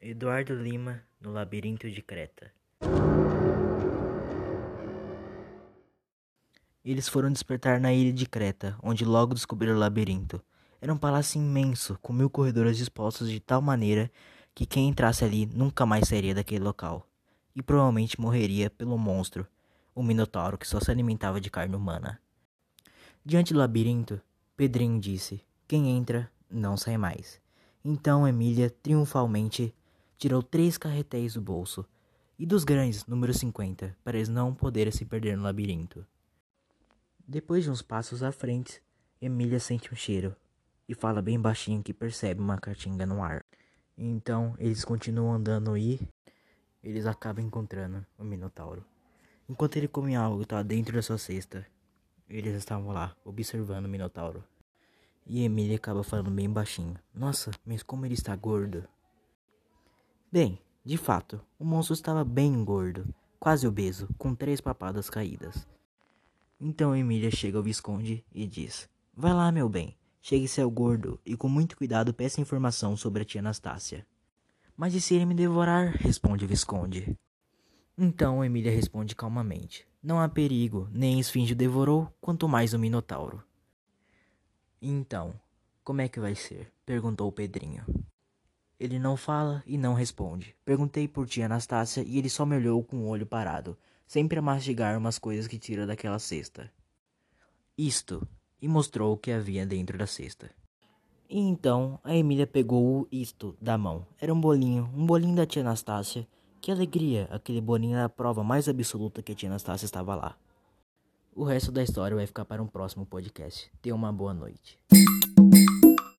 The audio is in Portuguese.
Eduardo Lima no Labirinto de Creta. Eles foram despertar na ilha de Creta, onde logo descobriram o labirinto. Era um palácio imenso, com mil corredores dispostos de tal maneira que quem entrasse ali nunca mais sairia daquele local, e provavelmente morreria pelo monstro, o Minotauro que só se alimentava de carne humana. Diante do labirinto, Pedrinho disse: Quem entra, não sai mais. Então Emília, triunfalmente, tirou três carretéis do bolso e dos grandes, número 50, para eles não poderem se perder no labirinto. Depois de uns passos à frente, Emília sente um cheiro e fala bem baixinho que percebe uma caatinga no ar. Então eles continuam andando e eles acabam encontrando o Minotauro. Enquanto ele come algo está dentro da sua cesta, eles estavam lá observando o Minotauro. E Emília acaba falando bem baixinho: Nossa, mas como ele está gordo! Bem, de fato, o monstro estava bem gordo, quase obeso, com três papadas caídas. Então Emília chega ao Visconde e diz: Vai lá, meu bem, chegue-se ao gordo e com muito cuidado peça informação sobre a tia Anastácia. Mas e se ele me devorar? responde o Visconde. Então Emília responde calmamente: Não há perigo, nem esfinge o devorou, quanto mais o Minotauro. Então, como é que vai ser? perguntou Pedrinho. Ele não fala e não responde. Perguntei por tia Anastácia e ele só me olhou com o olho parado, sempre a mastigar umas coisas que tira daquela cesta. Isto, e mostrou o que havia dentro da cesta. E então a Emília pegou o isto da mão. Era um bolinho, um bolinho da tia Anastácia. Que alegria! Aquele bolinho era a prova mais absoluta que a tia Anastácia estava lá. O resto da história vai ficar para um próximo podcast. Tenha uma boa noite.